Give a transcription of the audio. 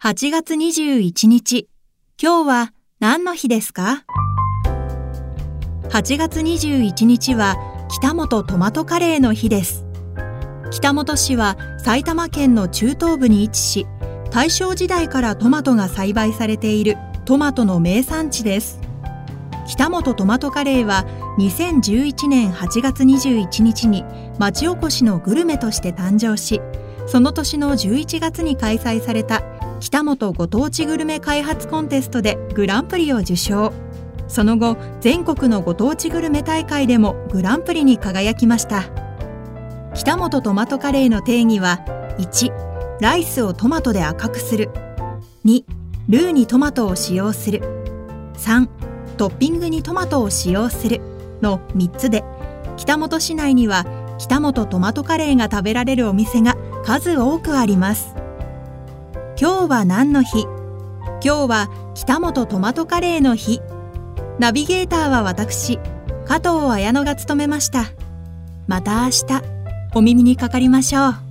8月21日、今日は何の日ですか ?8 月21日は北本トマトカレーの日です。北本市は埼玉県の中東部に位置し、大正時代からトマトが栽培されているトマトの名産地です。北本トマトカレーは2011年8月21日に町おこしのグルメとして誕生し、その年の11月に開催された北本ご当地グルメ開発コンテストでグランプリを受賞。その後全国のご当地グルメ大会でもグランプリに輝きました。北本トマトカレーの定義は1ライスをトマトで赤くする。2ルーにトマトを使用する。3トッピングにトマトを使用する。の3つで北本市内には北本トマトカレーが食べられるお店が数多くあります。今日は何の日？今日は北本トマトカレーの日。ナビゲーターは私加藤綾乃が務めました。また明日お耳にかかりましょう。